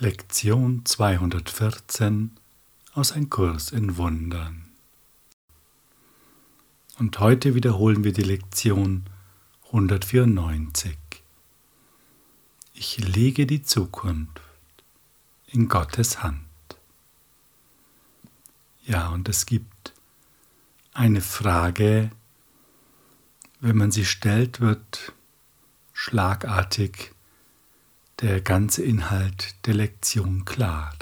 Lektion 214 aus Ein Kurs in Wundern. Und heute wiederholen wir die Lektion 194. Ich lege die Zukunft in Gottes Hand. Ja, und es gibt eine Frage, wenn man sie stellt, wird schlagartig der ganze Inhalt der Lektion klar.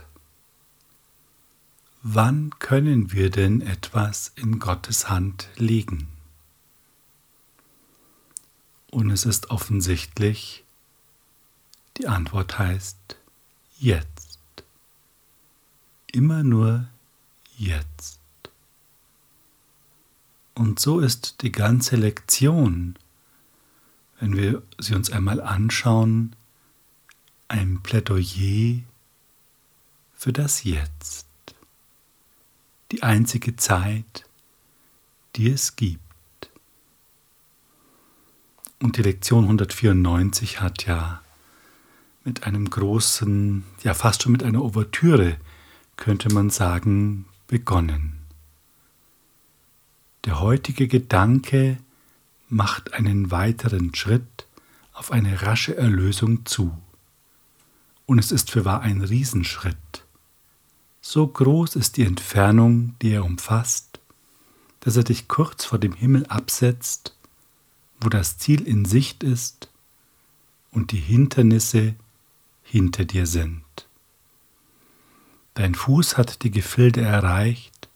Wann können wir denn etwas in Gottes Hand legen? Und es ist offensichtlich, die Antwort heißt jetzt. Immer nur jetzt. Und so ist die ganze Lektion, wenn wir sie uns einmal anschauen, ein Plädoyer für das Jetzt, die einzige Zeit, die es gibt. Und die Lektion 194 hat ja mit einem großen, ja fast schon mit einer Ouvertüre, könnte man sagen, begonnen. Der heutige Gedanke macht einen weiteren Schritt auf eine rasche Erlösung zu. Und es ist für wahr ein Riesenschritt. So groß ist die Entfernung, die er umfasst, dass er dich kurz vor dem Himmel absetzt, wo das Ziel in Sicht ist und die Hindernisse hinter dir sind. Dein Fuß hat die Gefilde erreicht,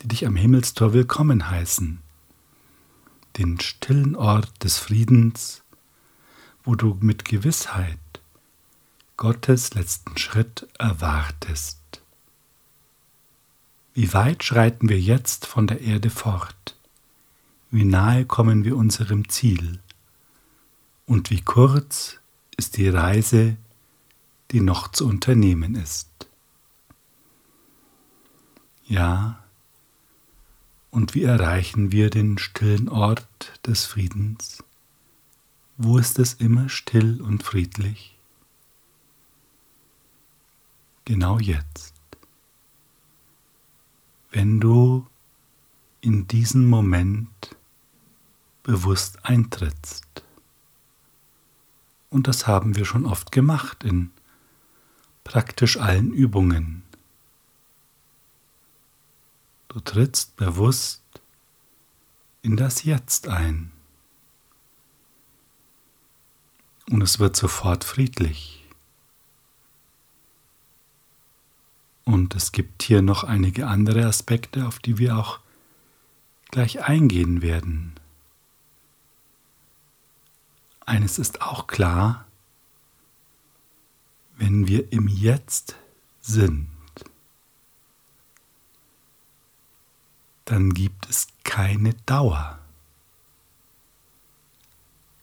die dich am Himmelstor willkommen heißen, den stillen Ort des Friedens, wo du mit Gewissheit Gottes letzten Schritt erwartest. Wie weit schreiten wir jetzt von der Erde fort? Wie nahe kommen wir unserem Ziel? Und wie kurz ist die Reise, die noch zu unternehmen ist? Ja, und wie erreichen wir den stillen Ort des Friedens? Wo ist es immer still und friedlich? Genau jetzt. Wenn du in diesen Moment bewusst eintrittst. Und das haben wir schon oft gemacht in praktisch allen Übungen. Du trittst bewusst in das Jetzt ein. Und es wird sofort friedlich. Und es gibt hier noch einige andere Aspekte, auf die wir auch gleich eingehen werden. Eines ist auch klar, wenn wir im Jetzt sind, dann gibt es keine Dauer.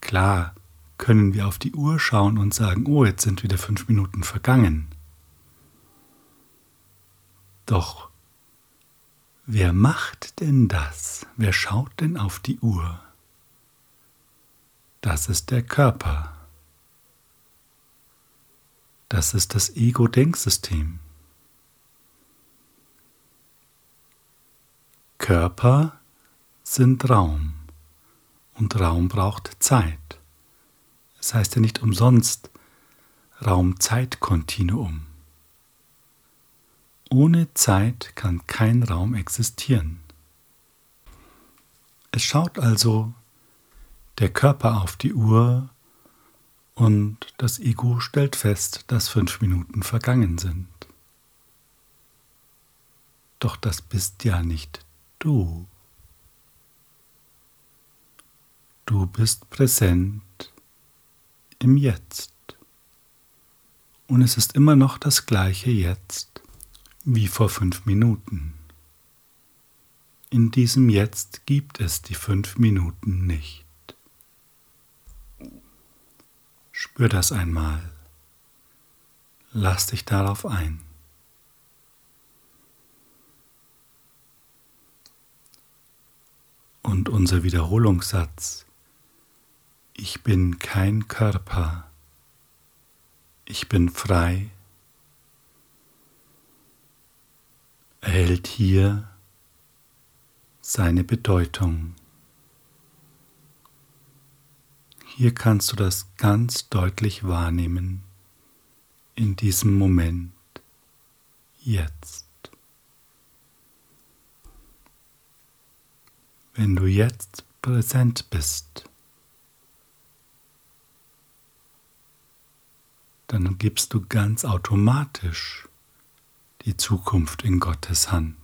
Klar können wir auf die Uhr schauen und sagen, oh, jetzt sind wieder fünf Minuten vergangen. Doch wer macht denn das? Wer schaut denn auf die Uhr? Das ist der Körper. Das ist das Ego-Denksystem. Körper sind Raum und Raum braucht Zeit. Es das heißt ja nicht umsonst Raum-Zeit-Kontinuum. Ohne Zeit kann kein Raum existieren. Es schaut also der Körper auf die Uhr und das Ego stellt fest, dass fünf Minuten vergangen sind. Doch das bist ja nicht du. Du bist präsent im Jetzt. Und es ist immer noch das gleiche Jetzt wie vor fünf Minuten. In diesem Jetzt gibt es die fünf Minuten nicht. Spür das einmal. Lass dich darauf ein. Und unser Wiederholungssatz. Ich bin kein Körper. Ich bin frei erhält hier seine Bedeutung. Hier kannst du das ganz deutlich wahrnehmen in diesem Moment, jetzt. Wenn du jetzt präsent bist, dann gibst du ganz automatisch die Zukunft in Gottes Hand.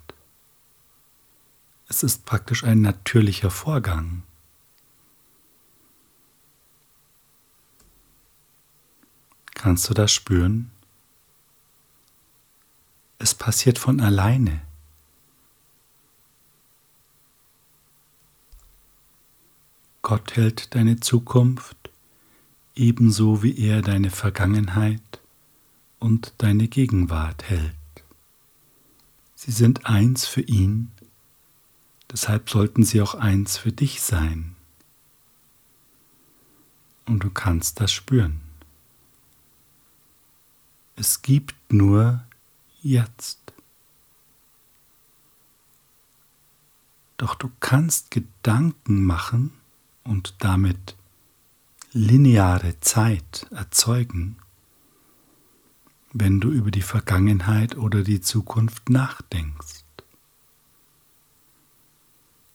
Es ist praktisch ein natürlicher Vorgang. Kannst du das spüren? Es passiert von alleine. Gott hält deine Zukunft ebenso wie er deine Vergangenheit und deine Gegenwart hält. Sie sind eins für ihn, deshalb sollten sie auch eins für dich sein. Und du kannst das spüren. Es gibt nur jetzt. Doch du kannst Gedanken machen und damit lineare Zeit erzeugen, wenn du über die Vergangenheit oder die Zukunft nachdenkst.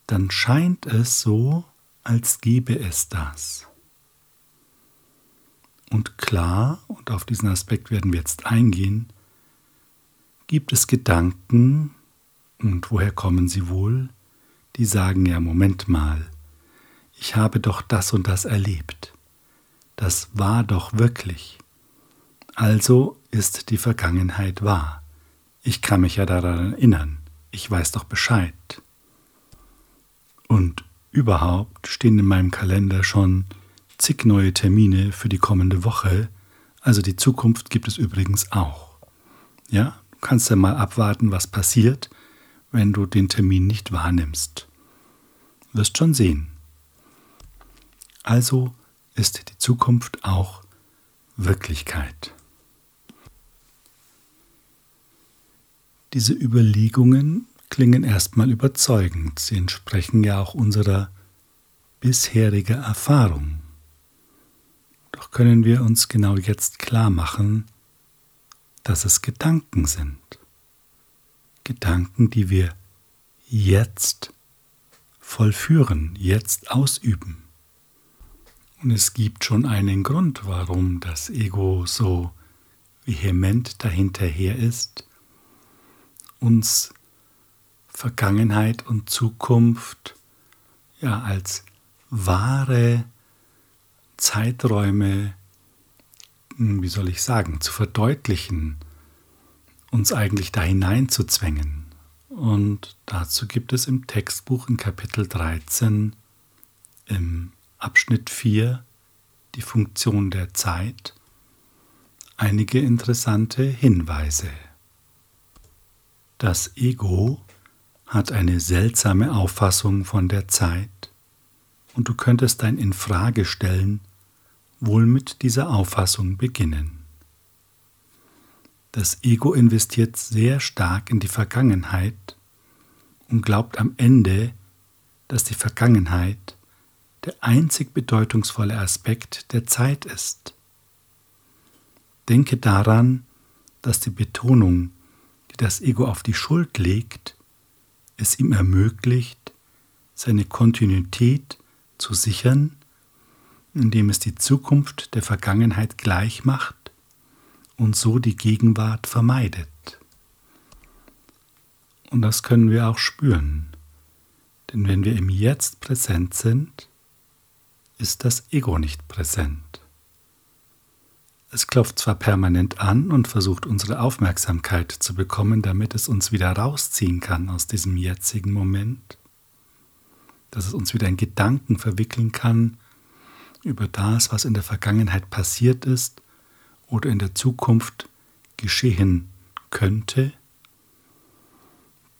Dann scheint es so, als gäbe es das. Und klar, und auf diesen Aspekt werden wir jetzt eingehen, gibt es Gedanken, und woher kommen sie wohl, die sagen ja, Moment mal, ich habe doch das und das erlebt. Das war doch wirklich. Also ist die Vergangenheit wahr. Ich kann mich ja daran erinnern. Ich weiß doch Bescheid. Und überhaupt stehen in meinem Kalender schon zig neue Termine für die kommende Woche. Also die Zukunft gibt es übrigens auch. Ja, du kannst ja mal abwarten, was passiert, wenn du den Termin nicht wahrnimmst. Wirst schon sehen. Also ist die Zukunft auch Wirklichkeit. Diese Überlegungen klingen erstmal überzeugend. Sie entsprechen ja auch unserer bisheriger Erfahrung. Doch können wir uns genau jetzt klar machen, dass es Gedanken sind. Gedanken, die wir jetzt vollführen, jetzt ausüben. Und es gibt schon einen Grund, warum das Ego so vehement dahinterher ist, uns Vergangenheit und Zukunft ja als wahre Zeiträume, hm, wie soll ich sagen, zu verdeutlichen, uns eigentlich da hineinzuzwängen. Und dazu gibt es im Textbuch in Kapitel 13 im Abschnitt 4 die Funktion der Zeit einige interessante Hinweise. Das Ego hat eine seltsame Auffassung von der Zeit und du könntest dein Infragestellen wohl mit dieser Auffassung beginnen. Das Ego investiert sehr stark in die Vergangenheit und glaubt am Ende, dass die Vergangenheit der einzig bedeutungsvolle Aspekt der Zeit ist. Denke daran, dass die Betonung, das Ego auf die Schuld legt, es ihm ermöglicht, seine Kontinuität zu sichern, indem es die Zukunft der Vergangenheit gleich macht und so die Gegenwart vermeidet. Und das können wir auch spüren, denn wenn wir im Jetzt präsent sind, ist das Ego nicht präsent. Es klopft zwar permanent an und versucht unsere Aufmerksamkeit zu bekommen, damit es uns wieder rausziehen kann aus diesem jetzigen Moment, dass es uns wieder in Gedanken verwickeln kann über das, was in der Vergangenheit passiert ist oder in der Zukunft geschehen könnte.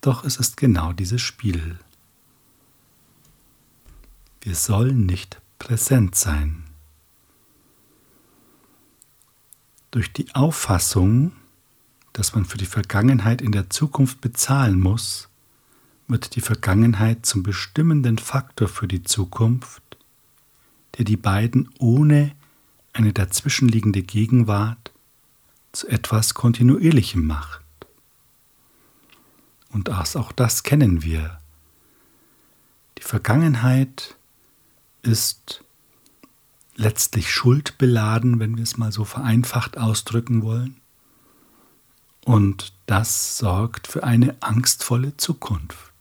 Doch es ist genau dieses Spiel. Wir sollen nicht präsent sein. Durch die Auffassung, dass man für die Vergangenheit in der Zukunft bezahlen muss, wird die Vergangenheit zum bestimmenden Faktor für die Zukunft, der die beiden ohne eine dazwischenliegende Gegenwart zu etwas Kontinuierlichem macht. Und auch das kennen wir. Die Vergangenheit ist letztlich schuldbeladen, wenn wir es mal so vereinfacht ausdrücken wollen. Und das sorgt für eine angstvolle Zukunft.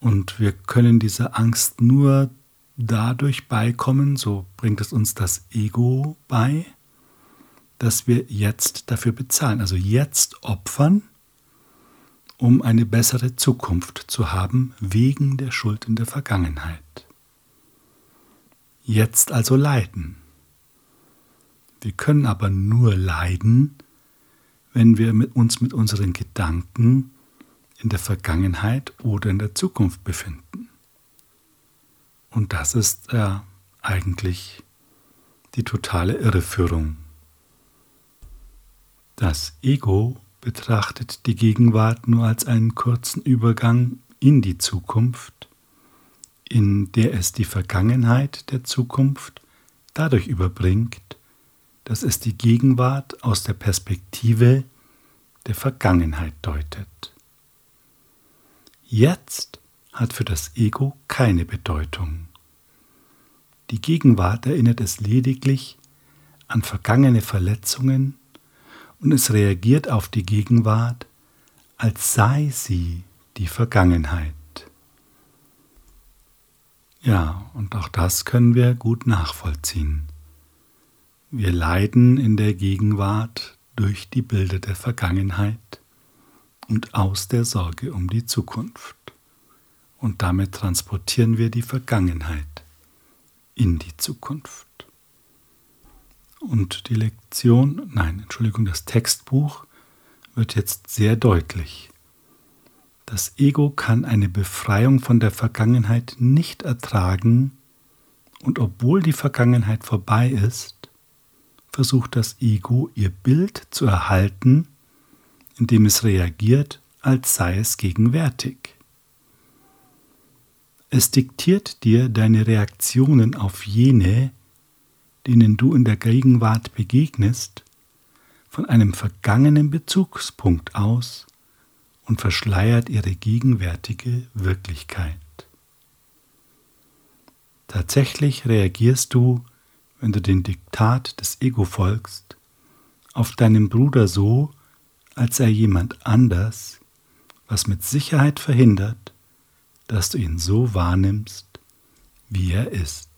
Und wir können dieser Angst nur dadurch beikommen, so bringt es uns das Ego bei, dass wir jetzt dafür bezahlen, also jetzt opfern, um eine bessere Zukunft zu haben wegen der Schuld in der Vergangenheit. Jetzt also leiden. Wir können aber nur leiden, wenn wir mit uns mit unseren Gedanken in der Vergangenheit oder in der Zukunft befinden. Und das ist ja eigentlich die totale Irreführung. Das Ego betrachtet die Gegenwart nur als einen kurzen Übergang in die Zukunft, in der es die Vergangenheit der Zukunft dadurch überbringt, dass es die Gegenwart aus der Perspektive der Vergangenheit deutet. Jetzt hat für das Ego keine Bedeutung. Die Gegenwart erinnert es lediglich an vergangene Verletzungen und es reagiert auf die Gegenwart, als sei sie die Vergangenheit. Ja, und auch das können wir gut nachvollziehen. Wir leiden in der Gegenwart durch die Bilder der Vergangenheit und aus der Sorge um die Zukunft. Und damit transportieren wir die Vergangenheit in die Zukunft. Und die Lektion, nein, Entschuldigung, das Textbuch wird jetzt sehr deutlich. Das Ego kann eine Befreiung von der Vergangenheit nicht ertragen und obwohl die Vergangenheit vorbei ist, versucht das Ego ihr Bild zu erhalten, indem es reagiert, als sei es gegenwärtig. Es diktiert dir deine Reaktionen auf jene, denen du in der Gegenwart begegnest, von einem vergangenen Bezugspunkt aus und verschleiert ihre gegenwärtige Wirklichkeit. Tatsächlich reagierst du, wenn du den Diktat des Ego folgst, auf deinen Bruder so, als sei jemand anders, was mit Sicherheit verhindert, dass du ihn so wahrnimmst, wie er ist.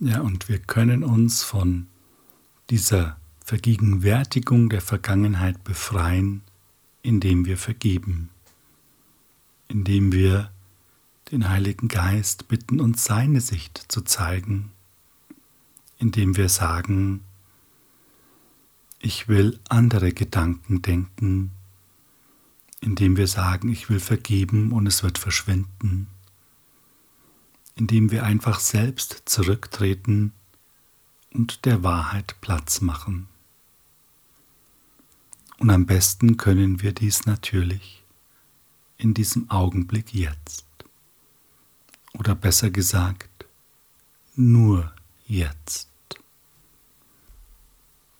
Ja, und wir können uns von dieser Vergegenwärtigung der Vergangenheit befreien, indem wir vergeben, indem wir den Heiligen Geist bitten, uns seine Sicht zu zeigen, indem wir sagen, ich will andere Gedanken denken, indem wir sagen, ich will vergeben und es wird verschwinden, indem wir einfach selbst zurücktreten und der Wahrheit Platz machen. Und am besten können wir dies natürlich in diesem Augenblick jetzt. Oder besser gesagt, nur jetzt.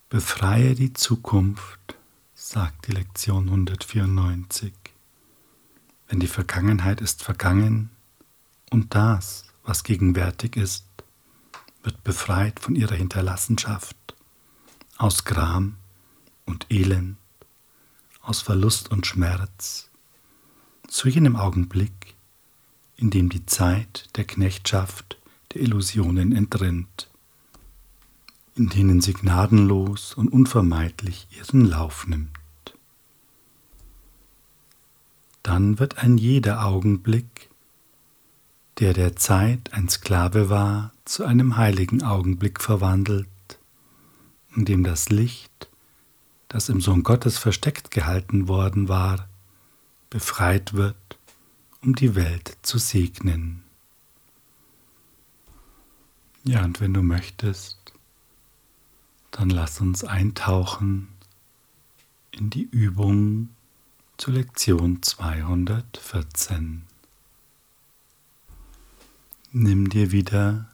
Befreie die Zukunft, sagt die Lektion 194. Denn die Vergangenheit ist vergangen und das, was gegenwärtig ist, wird befreit von ihrer Hinterlassenschaft, aus Gram und Elend, aus Verlust und Schmerz, zu jenem Augenblick, in dem die Zeit der Knechtschaft der Illusionen entrinnt in denen sie gnadenlos und unvermeidlich ihren Lauf nimmt. Dann wird ein jeder Augenblick, der der Zeit ein Sklave war, zu einem heiligen Augenblick verwandelt, in dem das Licht, das im Sohn Gottes versteckt gehalten worden war, befreit wird, um die Welt zu segnen. Ja, und wenn du möchtest, Dann lass uns eintauchen in die Übung zur Lektion 214. Nimm dir wieder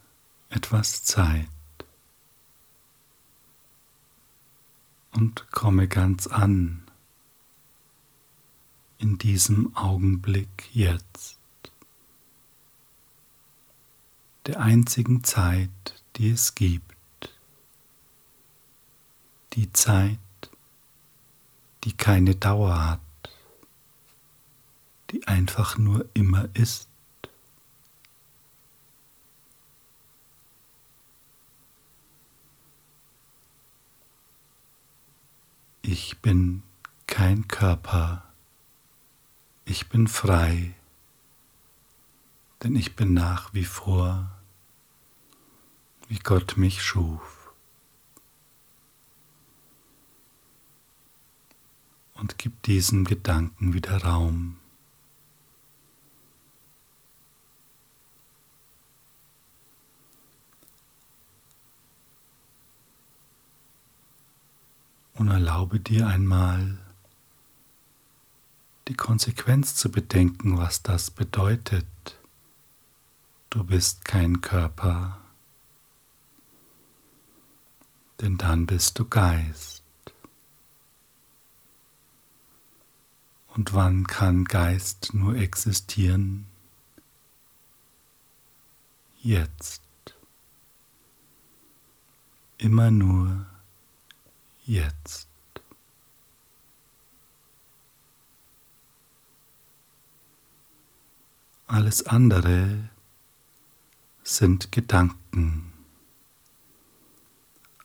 etwas Zeit und komme ganz an. In diesem Augenblick jetzt, der einzigen Zeit, die es gibt, die Zeit, die keine Dauer hat, die einfach nur immer ist. Ich bin kein Körper, ich bin frei, denn ich bin nach wie vor, wie Gott mich schuf. Und gib diesem Gedanken wieder Raum. Erlaube dir einmal die Konsequenz zu bedenken, was das bedeutet. Du bist kein Körper, denn dann bist du Geist. Und wann kann Geist nur existieren? Jetzt. Immer nur jetzt. Alles andere sind Gedanken,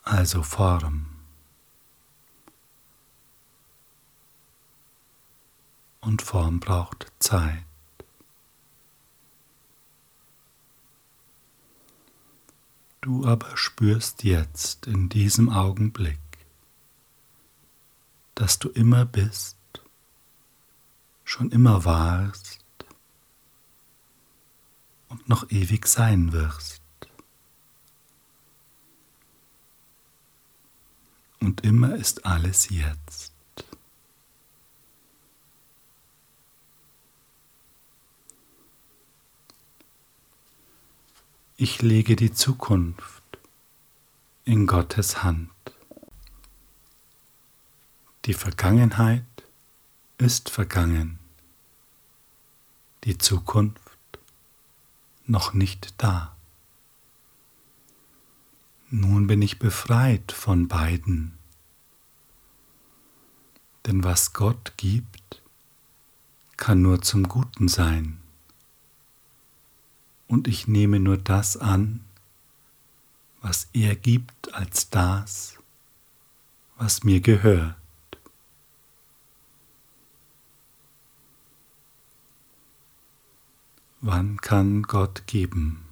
also Form. Und Form braucht Zeit. Du aber spürst jetzt in diesem Augenblick, dass du immer bist, schon immer warst und noch ewig sein wirst. Und immer ist alles jetzt. Ich lege die Zukunft in Gottes Hand. Die Vergangenheit ist vergangen, die Zukunft noch nicht da. Nun bin ich befreit von beiden, denn was Gott gibt, kann nur zum Guten sein, und ich nehme nur das an, was er gibt als das, was mir gehört. Wann kann Gott geben?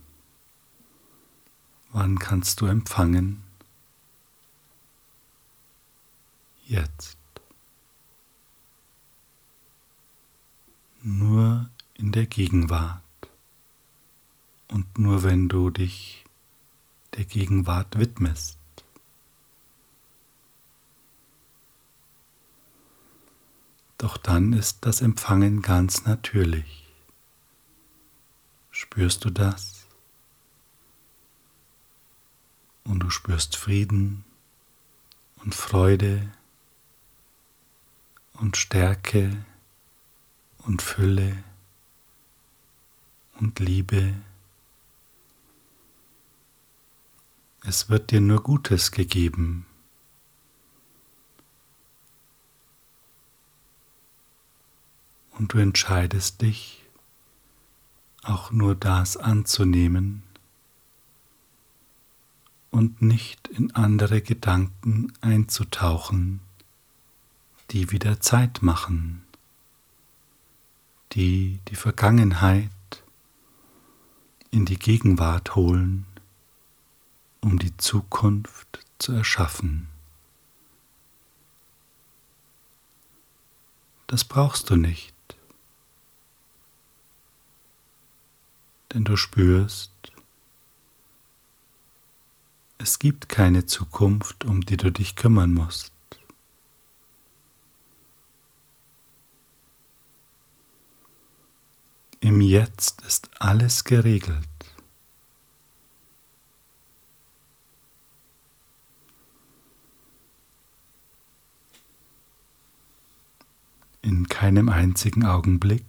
Wann kannst du empfangen? Jetzt. Nur in der Gegenwart und nur wenn du dich der Gegenwart widmest. Doch dann ist das Empfangen ganz natürlich. Spürst du das? Und du spürst Frieden und Freude und Stärke und Fülle und Liebe. Es wird dir nur Gutes gegeben. Und du entscheidest dich, auch nur das anzunehmen und nicht in andere Gedanken einzutauchen, die wieder Zeit machen, die die Vergangenheit in die Gegenwart holen, um die Zukunft zu erschaffen. Das brauchst du nicht. Denn du spürst, Es gibt keine Zukunft, um die du dich kümmern musst. Im Jetzt ist alles geregelt. In keinem einzigen Augenblick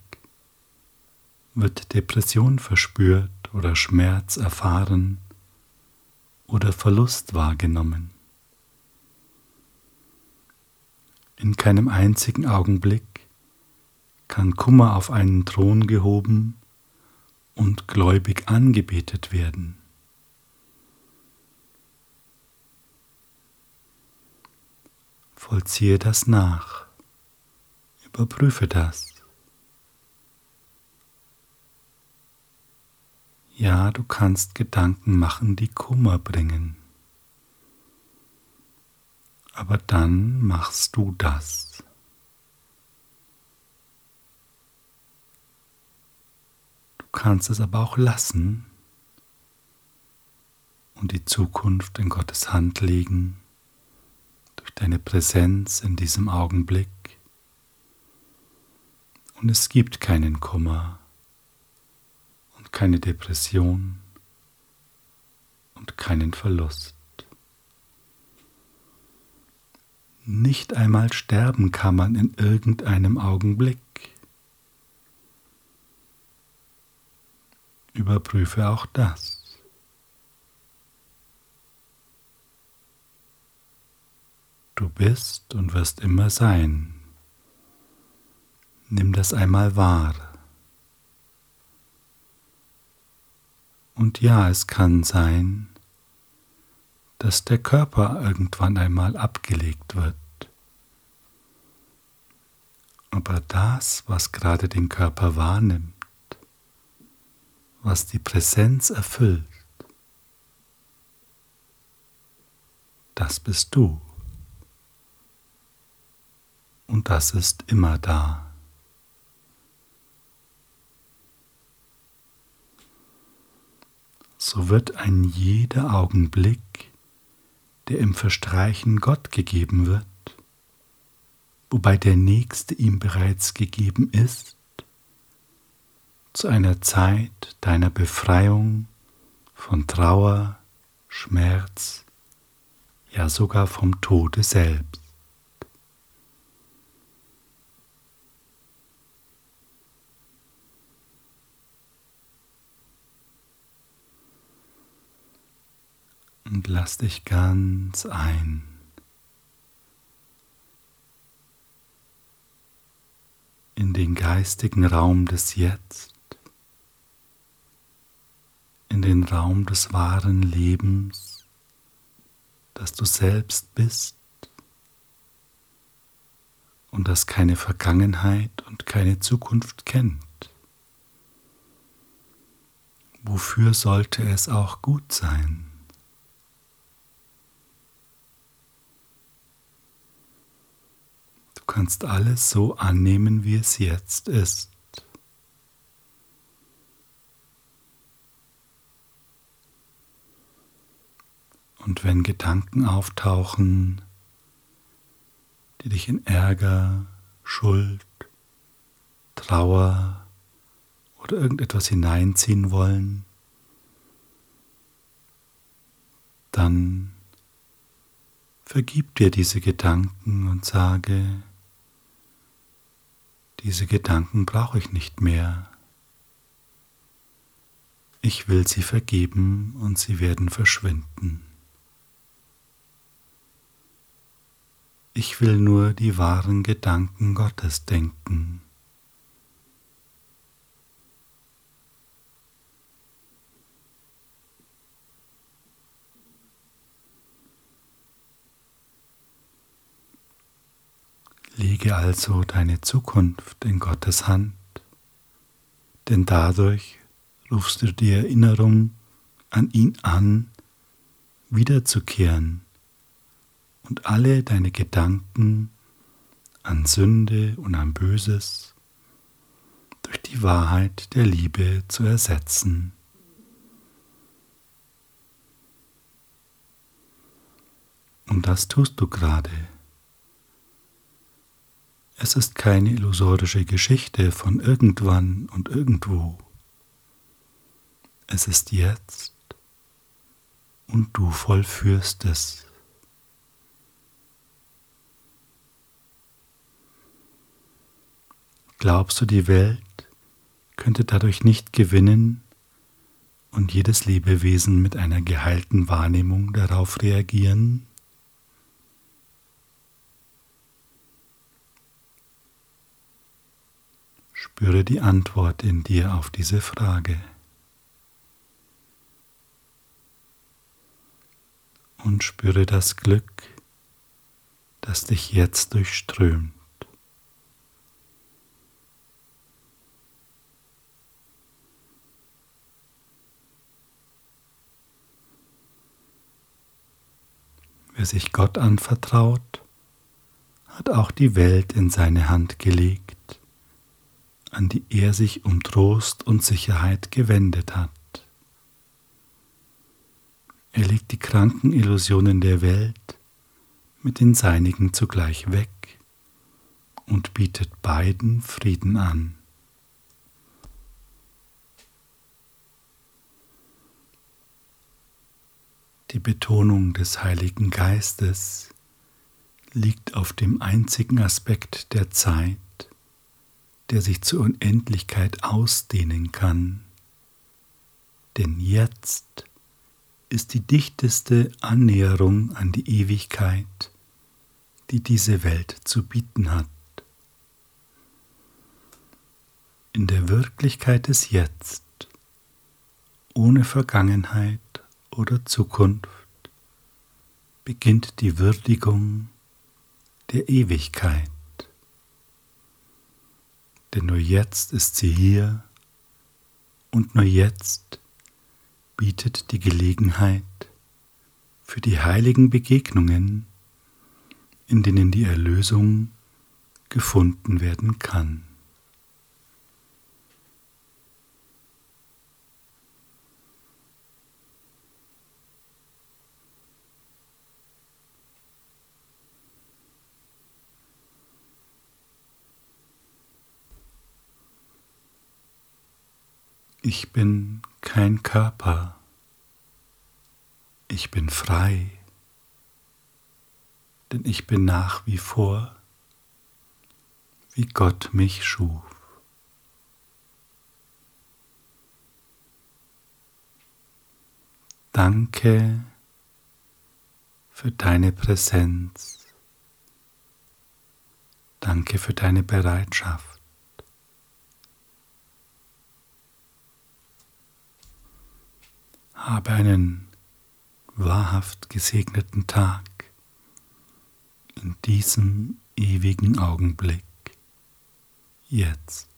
wird Depression verspürt oder Schmerz erfahren oder Verlust wahrgenommen. In keinem einzigen Augenblick kann Kummer auf einen Thron gehoben und gläubig angebetet werden. Vollziehe das nach, überprüfe das. Ja, du kannst Gedanken machen, die Kummer bringen. Aber dann machst du das. Du kannst es aber auch lassen und die Zukunft in Gottes Hand legen durch deine Präsenz in diesem Augenblick. Und es gibt keinen Kummer keine Depression und keinen Verlust. Nicht einmal sterben kann man in irgendeinem Augenblick. Überprüfe auch das. Du bist und wirst immer sein. Nimm das einmal wahr. Und ja, es kann sein, dass der Körper irgendwann einmal abgelegt wird. Aber das, was gerade den Körper wahrnimmt, was die Präsenz erfüllt, das bist du. Und das ist immer da. So wird ein jeder Augenblick, der im Verstreichen Gott gegeben wird, wobei der nächste ihm bereits gegeben ist, zu einer Zeit deiner Befreiung von Trauer, Schmerz, ja sogar vom Tode selbst. Und lass dich ganz ein. in den geistigen Raum des Jetzt, in den Raum des wahren Lebens, das du selbst bist und das keine Vergangenheit und keine Zukunft kennt. Wofür sollte es auch gut sein? Kannst alles so annehmen, wie es jetzt ist. Und wenn Gedanken auftauchen, die dich in Ärger, Schuld, Trauer oder irgendetwas hineinziehen wollen, dann vergib dir diese Gedanken und sage, diese Gedanken brauche ich nicht mehr. Ich will sie vergeben und sie werden verschwinden. Ich will nur die wahren Gedanken Gottes denken. Lege also deine Zukunft in Gottes Hand, denn dadurch rufst du die Erinnerung an ihn an, wiederzukehren und alle deine Gedanken an Sünde und an Böses durch die Wahrheit der Liebe zu ersetzen. Und das tust du gerade. Es ist keine illusorische Geschichte von irgendwann und irgendwo. Es ist jetzt und du vollführst es. Glaubst du, die Welt könnte dadurch nicht gewinnen und jedes Lebewesen mit einer geheilten Wahrnehmung darauf reagieren? Spüre die Antwort in dir auf diese Frage. Und spüre das Glück, das dich jetzt durchströmt. Wer sich Gott anvertraut, hat auch die Welt in seine Hand gelegt an die er sich um Trost und Sicherheit gewendet hat. Er legt die kranken Illusionen der Welt mit den seinigen zugleich weg und bietet beiden Frieden an. Die Betonung des Heiligen Geistes liegt auf dem einzigen Aspekt der Zeit, der sich zur Unendlichkeit ausdehnen kann. Denn jetzt ist die dichteste Annäherung an die Ewigkeit, die diese Welt zu bieten hat. In der Wirklichkeit des Jetzt, ohne Vergangenheit oder Zukunft, beginnt die Würdigung der Ewigkeit denn nur jetzt ist sie hier und nur jetzt bietet die Gelegenheit für die heiligen Begegnungen, in denen die Erlösung gefunden werden kann. Ich bin kein Körper, ich bin frei, denn ich bin nach wie vor, wie Gott mich schuf. Danke für deine Präsenz. Danke für deine Bereitschaft. Habe einen wahrhaft gesegneten Tag in diesem ewigen Augenblick jetzt.